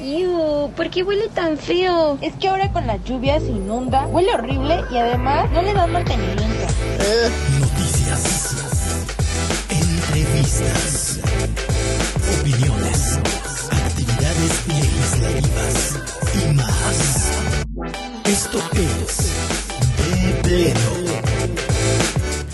¡Ew! ¿Por qué huele tan feo? Es que ahora con las lluvias se inunda, huele horrible y además no le dan mantenimiento. Noticias, entrevistas, opiniones, actividades legislativas y más. Esto es De Pleno.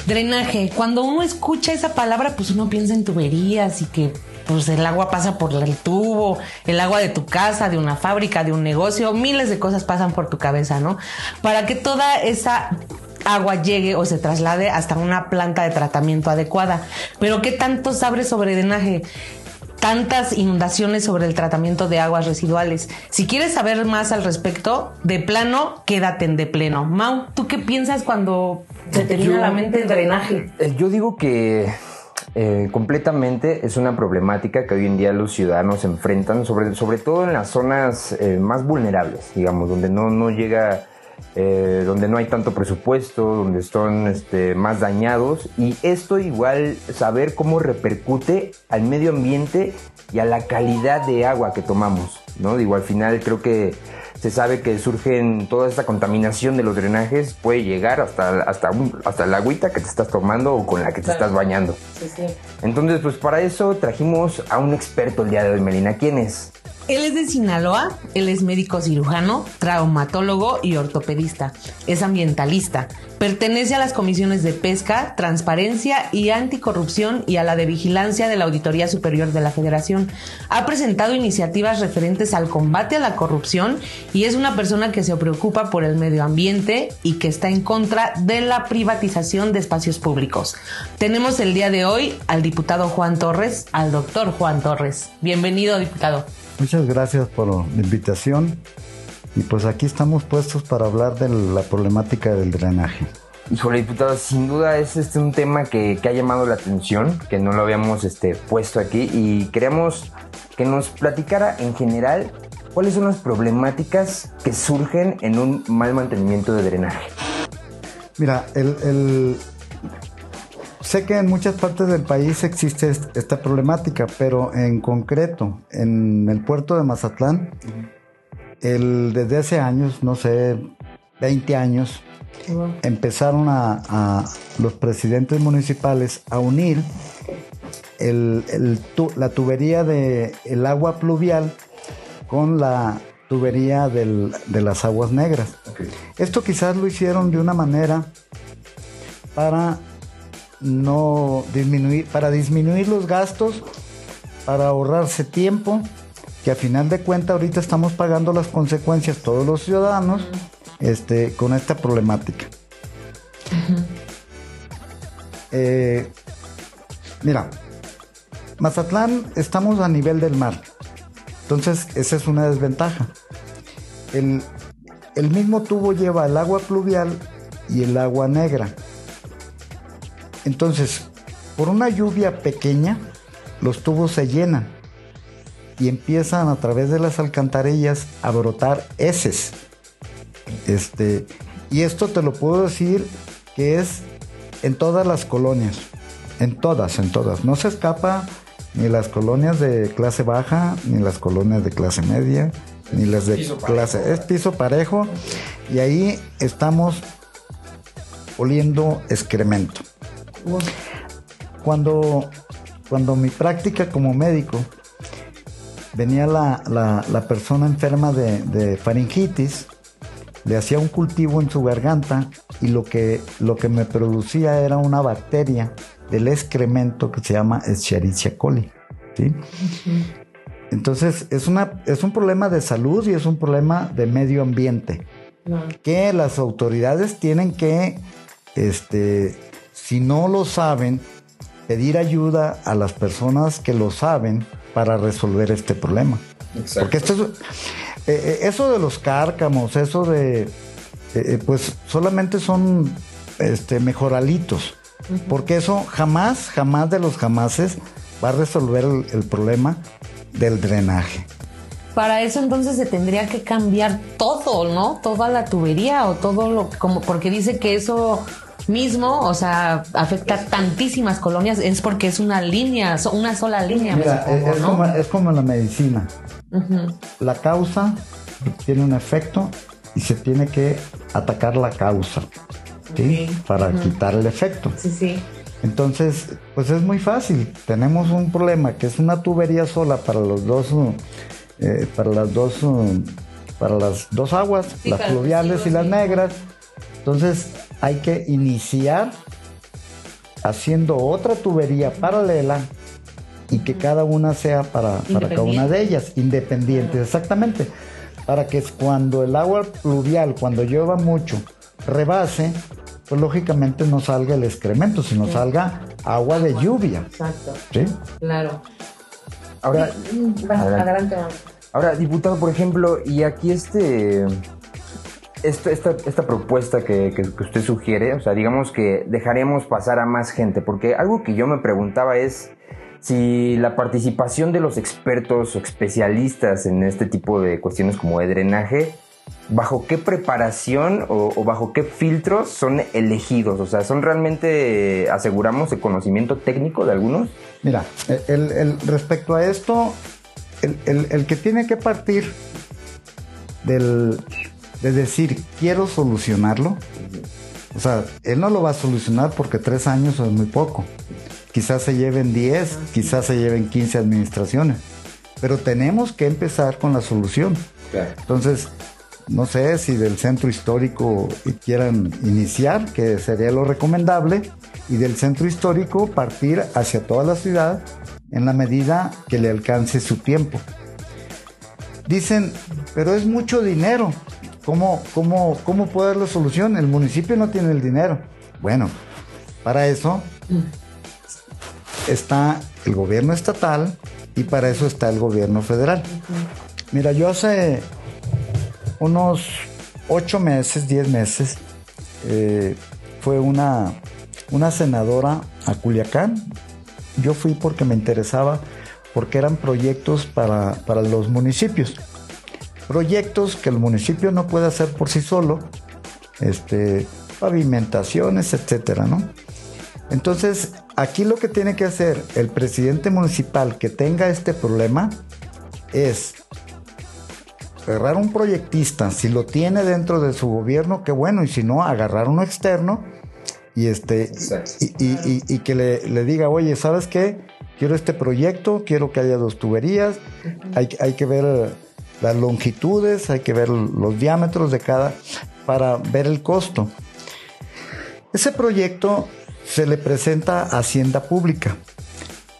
Drenaje. Cuando uno escucha esa palabra, pues uno piensa en tuberías y que pues el agua pasa por el tubo, el agua de tu casa, de una fábrica, de un negocio, miles de cosas pasan por tu cabeza, ¿no? Para que toda esa agua llegue o se traslade hasta una planta de tratamiento adecuada. Pero ¿qué tanto sabes sobre drenaje? tantas inundaciones sobre el tratamiento de aguas residuales. Si quieres saber más al respecto, de plano, quédate en de pleno. Mau, ¿tú qué piensas cuando se te viene a la mente el drenaje? Eh, Yo digo que eh, completamente es una problemática que hoy en día los ciudadanos enfrentan, sobre, sobre todo en las zonas eh, más vulnerables, digamos, donde no, no llega, eh, donde no hay tanto presupuesto, donde están este, más dañados. Y esto igual, saber cómo repercute al medio ambiente y a la calidad de agua que tomamos, ¿no? Digo, al final creo que se sabe que surgen toda esta contaminación de los drenajes puede llegar hasta, hasta, hasta la agüita que te estás tomando o con la que te estás bañando. Entonces, pues para eso trajimos a un experto el día de hoy, Melina. ¿Quién es? Él es de Sinaloa, él es médico cirujano, traumatólogo y ortopedista. Es ambientalista. Pertenece a las comisiones de pesca, transparencia y anticorrupción y a la de vigilancia de la Auditoría Superior de la Federación. Ha presentado iniciativas referentes al combate a la corrupción y es una persona que se preocupa por el medio ambiente y que está en contra de la privatización de espacios públicos. Tenemos el día de hoy al diputado Juan Torres, al doctor Juan Torres. Bienvenido, diputado. Muchas gracias por la invitación. Y pues aquí estamos puestos para hablar de la problemática del drenaje. Híjole, diputado, sin duda es este un tema que, que ha llamado la atención, que no lo habíamos este, puesto aquí y queríamos que nos platicara en general cuáles son las problemáticas que surgen en un mal mantenimiento de drenaje. Mira, el, el- sé que en muchas partes del país existe est- esta problemática, pero en concreto, en el puerto de Mazatlán, el, desde hace años, no sé, 20 años, empezaron a, a los presidentes municipales a unir el- el tu- la tubería de el agua pluvial con la tubería del- de las aguas negras. Esto quizás lo hicieron de una manera para no disminuir, para disminuir los gastos, para ahorrarse tiempo, que a final de cuentas ahorita estamos pagando las consecuencias todos los ciudadanos este, con esta problemática. Eh, mira, Mazatlán estamos a nivel del mar, entonces esa es una desventaja. El, el mismo tubo lleva el agua pluvial y el agua negra. Entonces, por una lluvia pequeña, los tubos se llenan y empiezan a través de las alcantarillas a brotar heces. Este, y esto te lo puedo decir que es en todas las colonias, en todas, en todas. No se escapa ni las colonias de clase baja, ni las colonias de clase media, ni las de clase. Es piso parejo y ahí estamos oliendo excremento. Cuando, cuando mi práctica como médico venía la, la- la persona enferma de, de faringitis, le hacía un cultivo en su garganta y lo que, lo que me producía era una bacteria del excremento que se llama Escherichia coli. ¿sí? Entonces es, una, es un problema de salud y es un problema de medio ambiente que las autoridades tienen que, este, si no lo saben, pedir ayuda a las personas que lo saben para resolver este problema. Porque esto es, eh, eh, eso de los cárcamos, eso de, eh, eh, pues solamente son este, mejoralitos. Porque eso jamás, jamás de los jamases va a resolver el, el problema del drenaje. Para eso entonces se tendría que cambiar todo, ¿no? Toda la tubería o todo lo como porque dice que eso mismo, o sea, afecta tantísimas colonias, es porque es una línea, una sola línea. Mira, supongo, es, ¿no? como, es como la medicina. La causa tiene un efecto y se tiene que atacar la causa. Para quitar el efecto. Sí, sí. Entonces, pues es muy fácil. Tenemos un problema que es una tubería sola para los dos, eh, para las dos, uh, para las dos aguas, Sí, las fluviales y las negras. Entonces, hay que iniciar haciendo otra tubería paralela y que cada una sea para, para cada una de ellas, independientes, exactamente. Para que cuando el agua pluvial, cuando llueva mucho, rebase, pues lógicamente no salga el excremento, sino salga agua de lluvia. Exacto. ¿sí? Claro. Ahora, Va, Adelante. adelante, vamos. Ahora, diputado, por ejemplo, y aquí este, esta, esta, esta propuesta que, usted sugiere, o sea, digamos que dejaremos pasar a más gente, porque algo que yo me preguntaba es si la participación de los expertos o especialistas en este tipo de cuestiones como de drenaje, bajo qué preparación o, bajo qué filtros son elegidos, o sea, son realmente, aseguramos, el conocimiento técnico de algunos. Mira, el, respecto a esto, el que tiene que partir del, de decir quiero solucionarlo, o sea, él no lo va a solucionar porque tres años es muy poco. Quizás se lleven 10, quizás se lleven 15 administraciones, pero tenemos que empezar con la solución. Entonces, no sé si del centro histórico quieran iniciar, que sería lo recomendable, y del centro histórico partir hacia toda la ciudad en la medida que le alcance su tiempo. Dicen, pero es mucho dinero. ¿Cómo, cómo, cómo dar la solución? El municipio no tiene el dinero. Bueno, para eso está el gobierno estatal y para eso está el gobierno federal. Mira, yo hace unos ocho meses, diez meses, eh, fue una, una senadora a Culiacán. Yo fui porque me interesaba, porque eran proyectos para, para los municipios. Proyectos que el municipio no puede hacer por sí solo, este, pavimentaciones, etcétera, ¿no? Entonces, aquí lo que tiene que hacer el presidente municipal que tenga este problema es agarrar un proyectista, si lo tiene dentro de su gobierno, qué bueno, y si no, agarrar uno externo y este y, y- y- y que le, le diga, oye, ¿sabes qué? Quiero este proyecto, quiero que haya dos tuberías, hay, hay que ver las longitudes, hay que ver los diámetros de cada para ver el costo. Ese proyecto se le presenta a Hacienda Pública.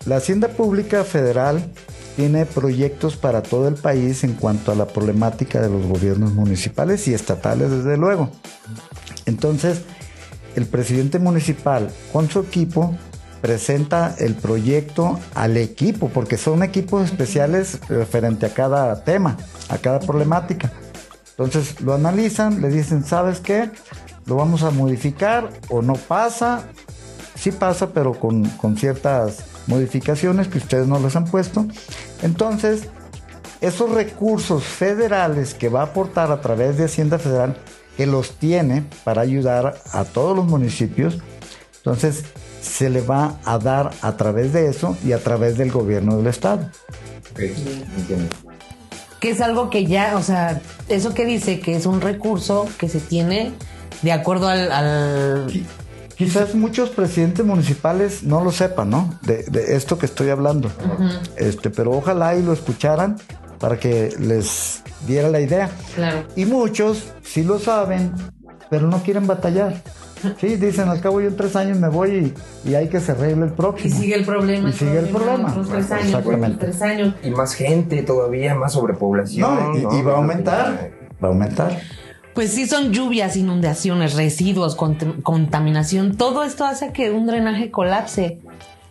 La Hacienda Pública Federal tiene proyectos para todo el país en cuanto a la problemática de los gobiernos municipales y estatales, desde luego. Entonces, el presidente municipal con su equipo presenta el proyecto al equipo, porque son equipos especiales referente a cada tema, a cada problemática. Entonces lo analizan, le dicen, ¿sabes qué? Lo vamos a modificar o no pasa. Sí pasa, pero con, con ciertas modificaciones que ustedes no les han puesto. Entonces, esos recursos federales que va a aportar a través de Hacienda Federal, que los tiene para ayudar a todos los municipios, entonces se le va a dar a través de eso y a través del gobierno del estado. Que es algo que ya, o sea, eso que dice que es un recurso que se tiene de acuerdo al... al- Qui- Quizás muchos presidentes municipales no lo sepan, ¿no? De, de esto que estoy hablando. Este, pero ojalá y lo escucharan para que les diera la idea. Claro. Y muchos sí lo saben, pero no quieren batallar. Sí, dicen, al cabo yo en tres años me voy y, y hay que se arregle el Y próximo. sigue el problema. Y sigue el problema. otros tres años, Exactamente. otros tres años. Y más gente todavía, más sobrepoblación. No, y, y ¿no? va a aumentar, va a aumentar. Pues sí, son lluvias, inundaciones, residuos, cont- contaminación. Todo esto hace que un drenaje colapse.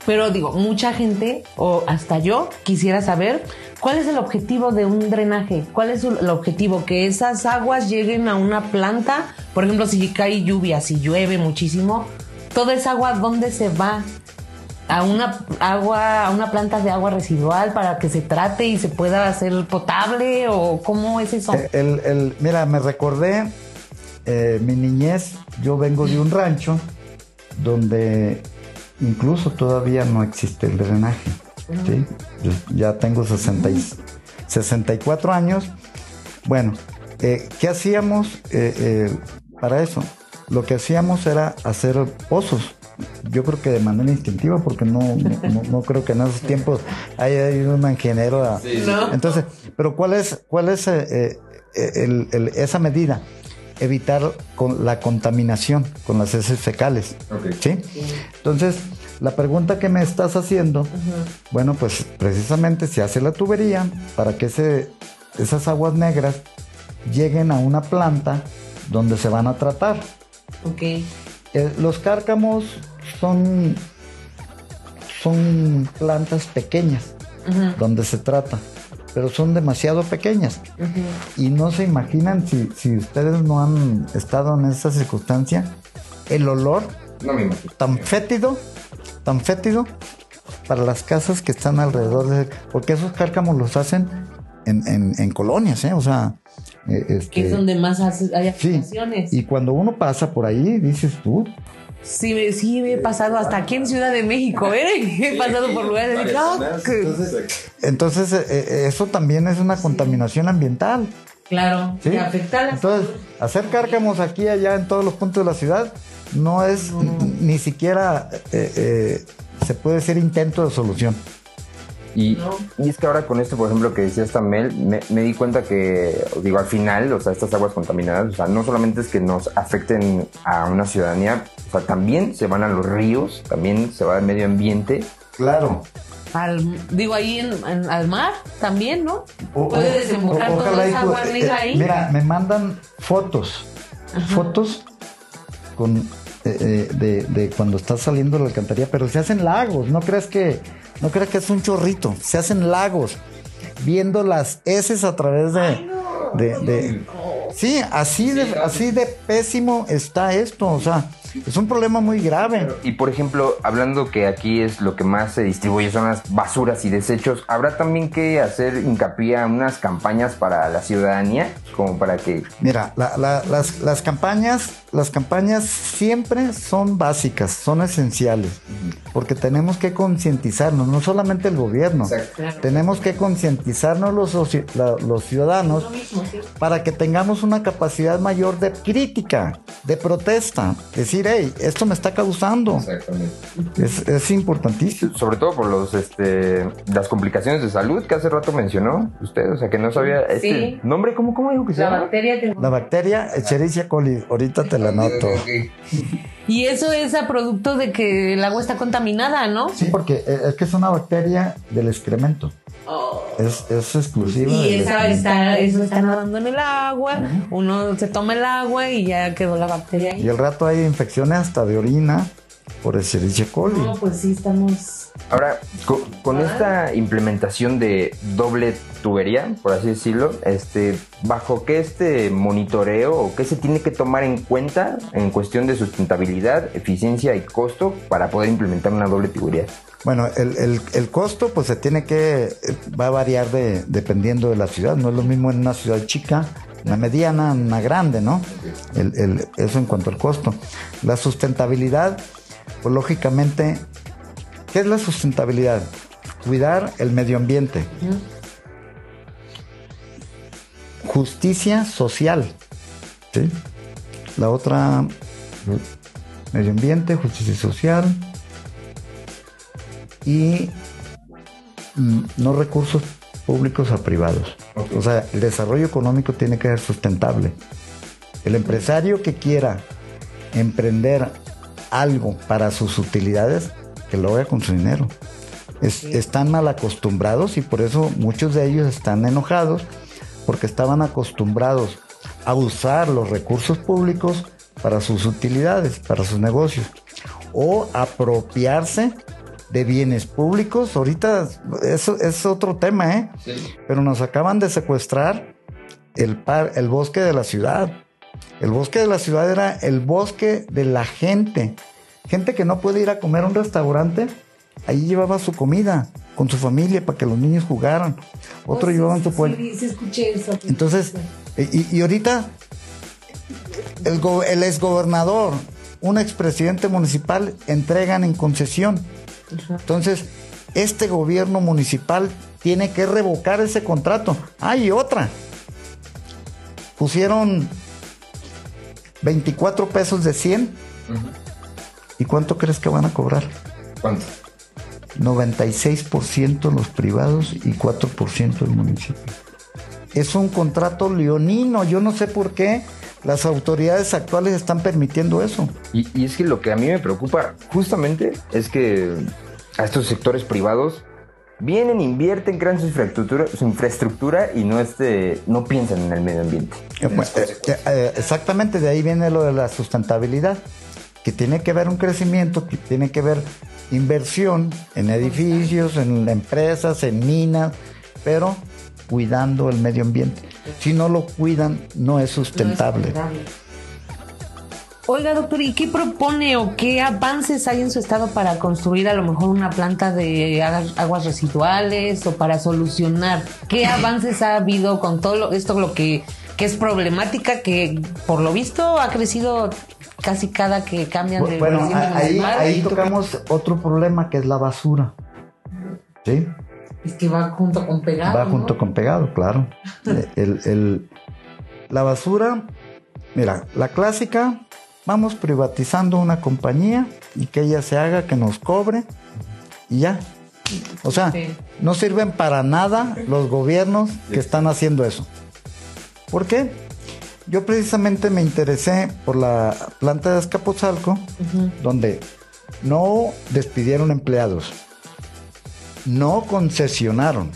Pero digo, mucha gente, o hasta yo, quisiera saber cuál es el objetivo de un drenaje. ¿Cuál es el objetivo? Que esas aguas lleguen a una planta. Por ejemplo, si cae lluvia, si llueve muchísimo, toda esa agua, ¿dónde se va? A una agua, a una planta de agua residual para que se trate y se pueda hacer potable o cómo es eso? Eh, El, el- mira, me recordé eh, mi niñez. Yo vengo de un rancho donde incluso todavía no existe el drenaje. ¿sí? Yo ya tengo 60 y- 64 años. Bueno, eh, ¿qué hacíamos eh, eh, para eso? Lo que hacíamos era hacer pozos. Yo creo que de manera instintiva, porque no, no, no- no creo que en esos tiempos haya ido un ingeniero a... Entonces, pero ¿cuál es, cuál es eh, eh, el- el- esa medida? Evitar con la contaminación con las heces fecales. ¿sí? Entonces, la pregunta que me estás haciendo, bueno, pues precisamente se hace la tubería para que ese, esas aguas negras lleguen a una planta donde se van a tratar. Ok. Eh, los cárcamos son, son plantas pequeñas donde se trata, pero son demasiado pequeñas. Y no se imaginan si, si ustedes no han estado en esa circunstancia, el olor No me imagino. tan fétido, tan fétido para las casas que están alrededor de... Porque esos cárcamos los hacen en, en- en colonias, ¿eh? O sea... eh, este, Que es donde más hace- hay Sí, aplicaciones. y cuando uno pasa por ahí, dices tú, Sí, me- sí, me he pasado hasta aquí en Ciudad de México, ¿eh? He pasado por lugares de que- entonces eh, eh, eso también es una contaminación ambiental. Claro, ¿sí? que afecta a la Entonces, hacer cárcamos aquí y allá en todos los puntos de la ciudad no es n- ni siquiera eh, eh, se puede decir intento de solución. Y, y es que ahora con esto, por ejemplo, que decías Tamel, me, me di cuenta que, digo, al final, o sea, estas aguas contaminadas, o sea, no solamente es que nos afecten a una ciudadanía, o sea, también se van a los ríos, también se va al medio ambiente. Claro. Al- digo, ahí en, en- al mar también, ¿no? O- Puede o- desembocar o- toda esa agua eh, negra ahí. Mira, me mandan fotos, fotos con eh, eh, de, de cuando está saliendo la alcantarilla, pero se hacen lagos, no creas que no creas que es un chorrito, se hacen lagos, viendo las heces a través de, de, de- sí, así de así de pésimo está esto, o sea, es un problema muy grave. Y por ejemplo, hablando que aquí es lo que más se distribuye son las basuras y desechos, ¿habrá también que hacer hincapié a unas campañas para la ciudadanía? Como para que... Mira, la- la- las, las campañas, las campañas siempre son básicas, son esenciales, porque tenemos que concientizarnos, no solamente el gobierno, Exacto. tenemos que concientizarnos los ciudadanos para que tengamos una capacidad mayor de crítica, de protesta, decir, hey, esto me está causando, Exactamente. es, es importantísimo. Sobre todo por los, este, las complicaciones de salud que hace rato mencionó usted, o sea, que no sabía este Sí. nombre, ¿cómo, cómo dijo que se La llama? bacteria que... La bacteria Escherichia coli, ahorita te la anoto. Y eso es a producto de que el agua está contaminada, ¿no? Sí, porque eh, es que es una bacteria del excremento. Es, es exclusiva. Y excremento. está, eso está nadando en el agua, uno se toma el agua y ya quedó la bacteria Y ahí. al rato hay infecciones hasta de orina por Escherichia coli. No, pues sí, estamos... Ahora, co- con, esta implementación de doble tubería, por así decirlo, este, ¿bajo qué este monitoreo o qué se tiene que tomar en cuenta en cuestión de sustentabilidad, eficiencia y costo para poder implementar una doble tubería? Bueno, el, el- el costo pues se tiene que, va a variar de, dependiendo de la ciudad. No es lo mismo en una ciudad chica, una mediana, una grande, ¿no? El- el- eso en cuanto al costo. La sustentabilidad, pues lógicamente, ¿qué es la sustentabilidad? Cuidar el medio ambiente. Justicia social. ¿sí? La otra, medio ambiente, justicia social y mm, no recursos públicos a privados. O sea, el desarrollo económico tiene que ser sustentable. El empresario que quiera emprender algo para sus utilidades, que lo haga con su dinero. Es- están mal acostumbrados y por eso muchos de ellos están enojados porque estaban acostumbrados a usar los recursos públicos para sus utilidades, para sus negocios, o apropiarse de bienes públicos. Ahorita eso es otro tema, ¿eh? Pero nos acaban de secuestrar el, par- el bosque de la ciudad. El bosque de la ciudad era el bosque de la gente. Gente que no puede ir a comer a un restaurante, ahí llevaba su comida con su familia para que los niños jugaran. Otro llevaban su pueblo. Sí, sí, escuché eso. Entonces, y, y ahorita el, go- el exgobernador un expresidente municipal entregan en concesión. Entonces, este gobierno municipal tiene que revocar ese contrato. Hay otra. Pusieron 24 pesos de 100. ¿Y cuánto crees que van a cobrar? ¿Cuánto? 96% los privados y 4% el municipio. Es un contrato leonino, yo no sé por qué las autoridades actuales están permitiendo eso. Y, y es que lo que a mí me preocupa justamente es que a estos sectores privados vienen, invierten, crean su infraestructura, su infraestructura y no, este, no piensan en el medio ambiente. Eh, pues, eh, eh, exactamente, de ahí viene lo de la sustentabilidad, que tiene que haber un crecimiento, que tiene que haber inversión en edificios, en empresas, en minas, pero cuidando el medio ambiente. Si no lo cuidan, no es sustentable. Oiga, doctor, ¿y qué propone o qué avances hay en su estado para construir a lo mejor una planta de aguas residuales o para solucionar? ¿Qué avances ha habido con todo esto, lo que, que es problemática, que por lo visto ha crecido casi cada que cambian de Bueno, ahí, ahí tocamos otro problema que es la basura. ¿Sí? Es que va junto con pegado. Va ¿no? junto con pegado, claro. Eh, El- el- la basura, mira, la clásica, vamos privatizando una compañía y que ella se haga, que nos cobre y ya. O sea, Sí. no sirven para nada los gobiernos que están haciendo eso. ¿Por qué? Yo precisamente me interesé por la planta de Azcapotzalco, donde no despidieron empleados, no concesionaron.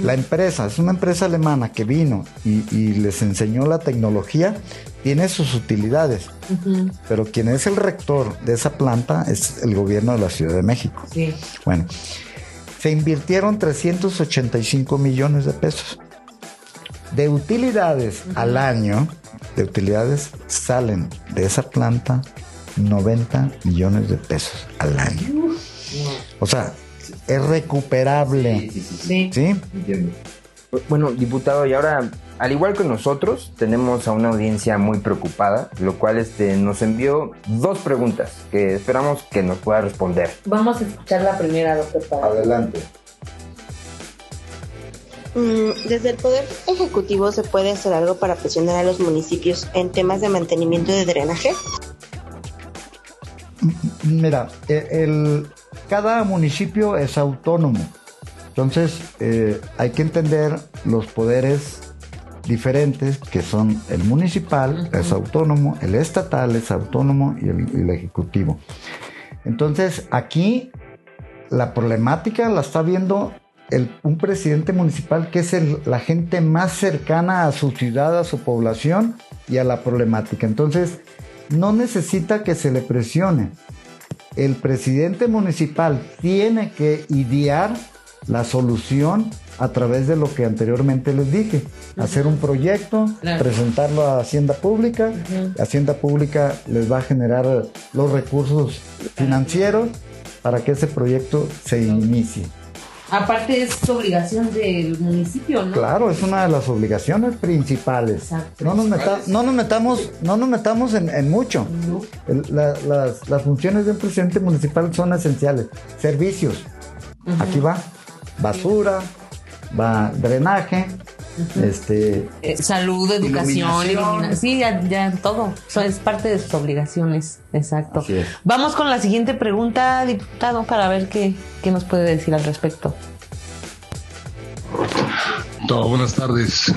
La empresa, es una empresa alemana que vino y, y les enseñó la tecnología, tiene sus utilidades, pero quien es el rector de esa planta es el gobierno de la Ciudad de México. Sí. Bueno, se invirtieron 385 millones de pesos. De utilidades al año, de utilidades salen de esa planta 90 millones de pesos al año. O sea, es recuperable. Sí. ¿Sí? Bueno, diputado, y ahora, al igual que nosotros, tenemos a una audiencia muy preocupada, lo cual este, nos envió dos preguntas que esperamos que nos pueda responder. Vamos a escuchar la primera, doctor. para- Adelante. Mm, Desde el Poder Ejecutivo se puede hacer algo para presionar a los municipios en temas de mantenimiento de drenaje. Mira, e- el, cada municipio es autónomo. Entonces, eh, hay que entender los poderes diferentes que son el municipal, es autónomo, el estatal es autónomo y el, y el ejecutivo. Entonces, aquí la problemática la está viendo el- un presidente municipal que es el- la gente más cercana a su ciudad, a su población y a la problemática. Entonces, no necesita que se le presione. El presidente municipal tiene que idear la solución a través de lo que anteriormente les dije. Hacer un proyecto, Claro. presentarlo a Hacienda Pública. Hacienda Pública les va a generar los recursos financieros para que ese proyecto se inicie. Aparte es obligación del municipio, ¿no? Claro, es una de las obligaciones principales. Exacto. No nos, meta- no nos metamos, no nos metamos en, en mucho. El- la- las, las funciones de un presidente municipal son esenciales. Servicios. Aquí va basura, va drenaje, este, Eh, salud, educación, Iluminación. sí, ya, ya todo. Eso es parte de sus obligaciones, exacto. Vamos con la siguiente pregunta, diputado, para ver qué, qué nos puede decir al respecto. Todo, buenas tardes.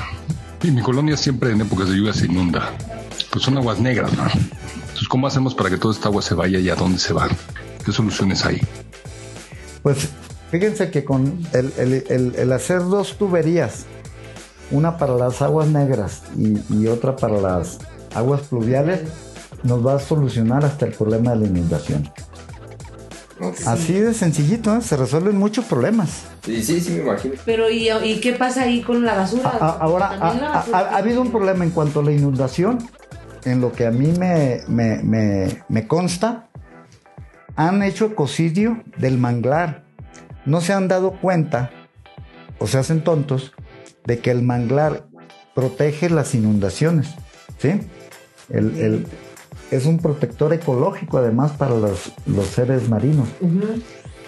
Mi colonia siempre en épocas de lluvia se inunda. Pues son aguas negras, ¿no? Entonces, ¿cómo hacemos para que toda esta agua se vaya y a dónde se va? ¿Qué soluciones hay? pues fíjense que con el, el- el- el hacer dos tuberías, una para las aguas negras y, y otra para las aguas pluviales, nos va a solucionar hasta el problema de la inundación. Así de sencillito, ¿eh? se resuelven muchos problemas. Sí, sí, sí, me imagino. Pero, ¿y, y qué pasa ahí con la basura? A- a- ahora, También la ha- ha, basura- ha habido un problema en cuanto a la inundación. En lo que a mí me, me- me- me consta, han hecho ecocidio del manglar. No se han dado cuenta, o se hacen tontos, de que el manglar protege las inundaciones. ¿Sí? El, el- es un protector ecológico además para los, los seres marinos.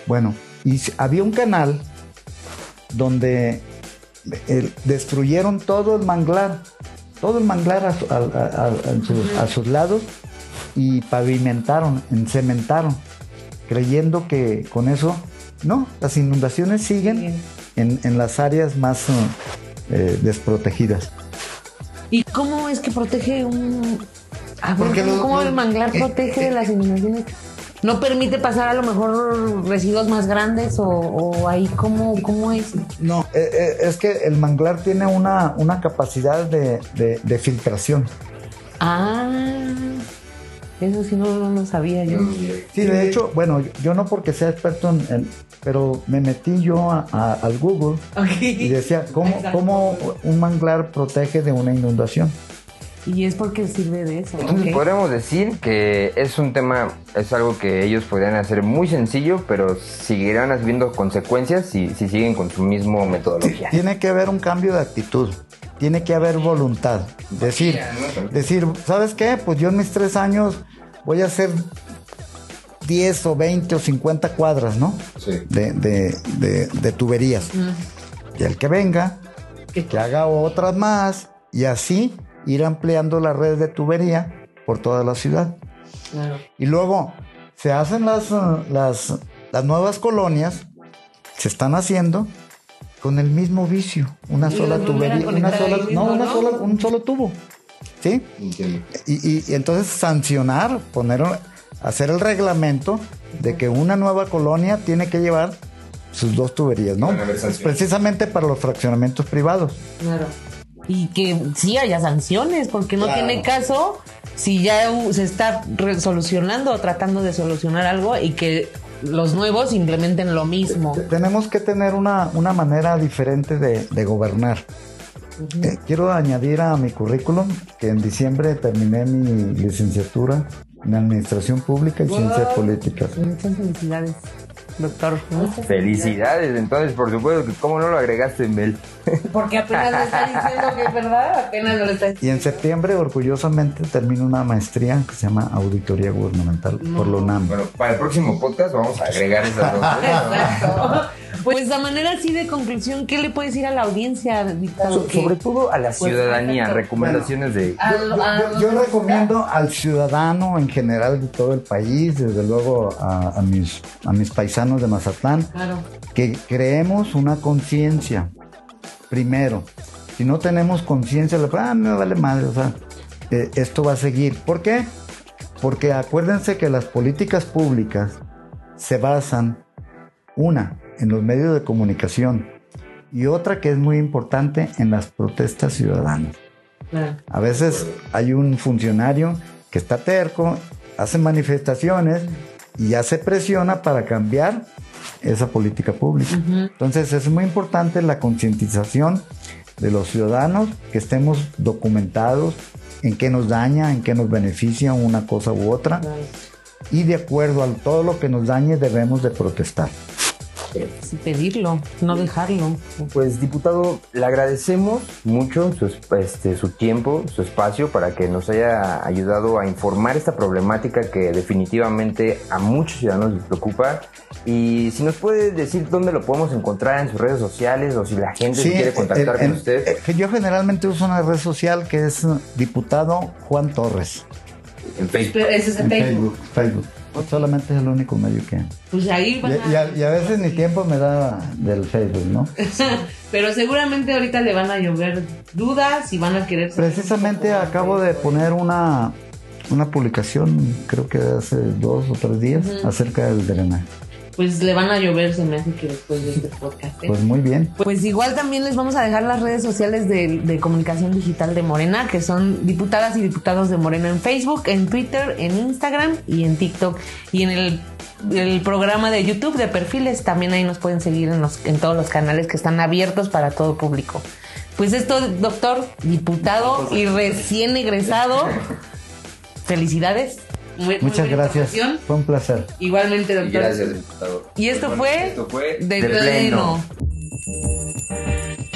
Bueno, y había un canal donde destruyeron todo el manglar, todo el manglar a, su- a- a- a- en sus- a sus lados y pavimentaron, encementaron, creyendo que con eso, no, las inundaciones siguen en, en las áreas más eh, eh, desprotegidas. ¿Y cómo es que protege un... A ver, Porque ¿cómo, el manglar eh, protege de las inundaciones? ¿No permite pasar a lo mejor residuos más grandes o, o ahí cómo, cómo es? No, eh, eh, es que el manglar tiene una, una capacidad de, de- de filtración. Ah, eso sí no, no lo sabía yo. Sí, de hecho, bueno, yo no porque sea experto en, en- pero me metí yo a- a- al Google y decía, ¿cómo, ¿cómo un manglar protege de una inundación? Y es porque sirve de eso. Entonces ok. podríamos decir que es un tema, es algo que ellos podrían hacer muy sencillo, pero seguirán habiendo consecuencias si, si siguen con su mismo metodología. Tiene que haber un cambio de actitud, tiene que haber voluntad. Decir, decir, ¿sabes qué? Pues yo en mis tres años voy a hacer 10 o 20 o 50 cuadras, ¿no? Sí. De, de- de- de tuberías. Y el que venga, que haga otras más y así ir ampliando la red de tubería por toda la ciudad. Claro. Y luego se hacen las, las, las nuevas colonias, se están haciendo con el mismo vicio, una Y sola tubería, una sola, mismo, no, una ¿no? sola, un solo tubo, ¿sí? Entiendo. Y, y- y entonces sancionar, poner, hacer el reglamento de que una nueva colonia tiene que llevar sus dos tuberías, ¿no? Precisamente para los fraccionamientos privados. Claro. Y que sí haya sanciones, porque no tiene caso si ya se está re- solucionando o tratando de solucionar algo y que los nuevos implementen lo mismo. Tenemos que tener una, una manera diferente de, de gobernar. Eh, quiero añadir a mi currículum que en diciembre terminé mi licenciatura en Administración Pública y Ciencias Políticas. Muchas felicidades, doctor. Felicidades, entonces, por supuesto que cómo no lo agregaste, Mel. Porque apenas le está diciendo que es verdad, apenas lo está Y en septiembre, orgullosamente, termino una maestría que se llama Auditoría Gubernamental por la UNAM. Bueno, para el próximo podcast vamos a agregar esas dos. Exacto. Pues a manera así de conclusión, ¿qué le puedes decir a la audiencia? So- sobre todo a la ciudadanía, perfecto. recomendaciones de... Yo, yo- recomiendo al ciudadano en general de todo el país, desde luego a, a mis, a mis paisanos de Mazatlán, Claro. que creemos una conciencia. Primero, si no tenemos conciencia, ah, me vale madre, o sea, eh, esto va a seguir. ¿Por qué? Porque acuérdense que las políticas públicas se basan, una, en los medios de comunicación y otra que es muy importante, en las protestas ciudadanas. A veces hay un funcionario que está terco, hace manifestaciones y ya se presiona para cambiar esa política pública. Entonces es muy importante la concientización de los ciudadanos, que estemos documentados en qué nos daña, en qué nos beneficia una cosa u otra. Y de acuerdo a todo lo que nos dañe debemos de protestar. Sí, pedirlo, no dejarlo. Pues diputado, le agradecemos mucho su, es- este, su tiempo, su espacio para que nos haya ayudado a informar esta problemática que definitivamente a muchos ciudadanos les preocupa. Y si nos puede decir dónde lo podemos encontrar en sus redes sociales o si la gente se quiere contactar con usted. eh, que yo generalmente uso una red social que es diputado Juan Torres. en Facebook. Ese es En Facebook. Facebook. Solamente es el único medio que... Pues ahí van y a, y a veces ni tiempo me da del Facebook, ¿no? Pero seguramente ahorita le van a llover dudas y van a querer... Precisamente acabo de poner una, una publicación, creo que hace dos o tres días, acerca del drenaje. Pues le van a llover, se me hace que después de este podcast. ¿eh? Pues muy bien. Pues igual también les vamos a dejar las redes sociales de, de comunicación digital de Morena, que son diputadas y diputados de Morena en Facebook, en Twitter, en Instagram y en TikTok. Y en el, el programa de YouTube de perfiles también ahí nos pueden seguir en, los, en todos los canales que están abiertos para todo público. Pues esto, doctor, diputado y recién egresado, felicidades. Muy- muy Muchas buena gracias. Fue un placer. Igualmente, doctor. diputado. Y esto Bueno, fue, esto fue de de pleno. pleno.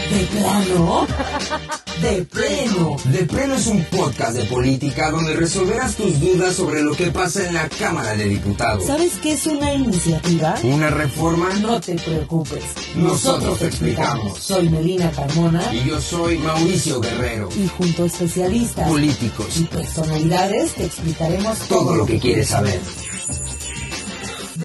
De plano? De pleno. De pleno es un podcast de política donde resolverás tus dudas sobre lo que pasa en la Cámara de Diputados. ¿Sabes qué es una iniciativa? ¿Una reforma? No te preocupes. Nosotros te explicamos. Soy Melina Carmona. Y yo soy Mauricio Guerrero. Y junto a especialistas, políticos y personalidades te explicaremos todo lo que quieres saber.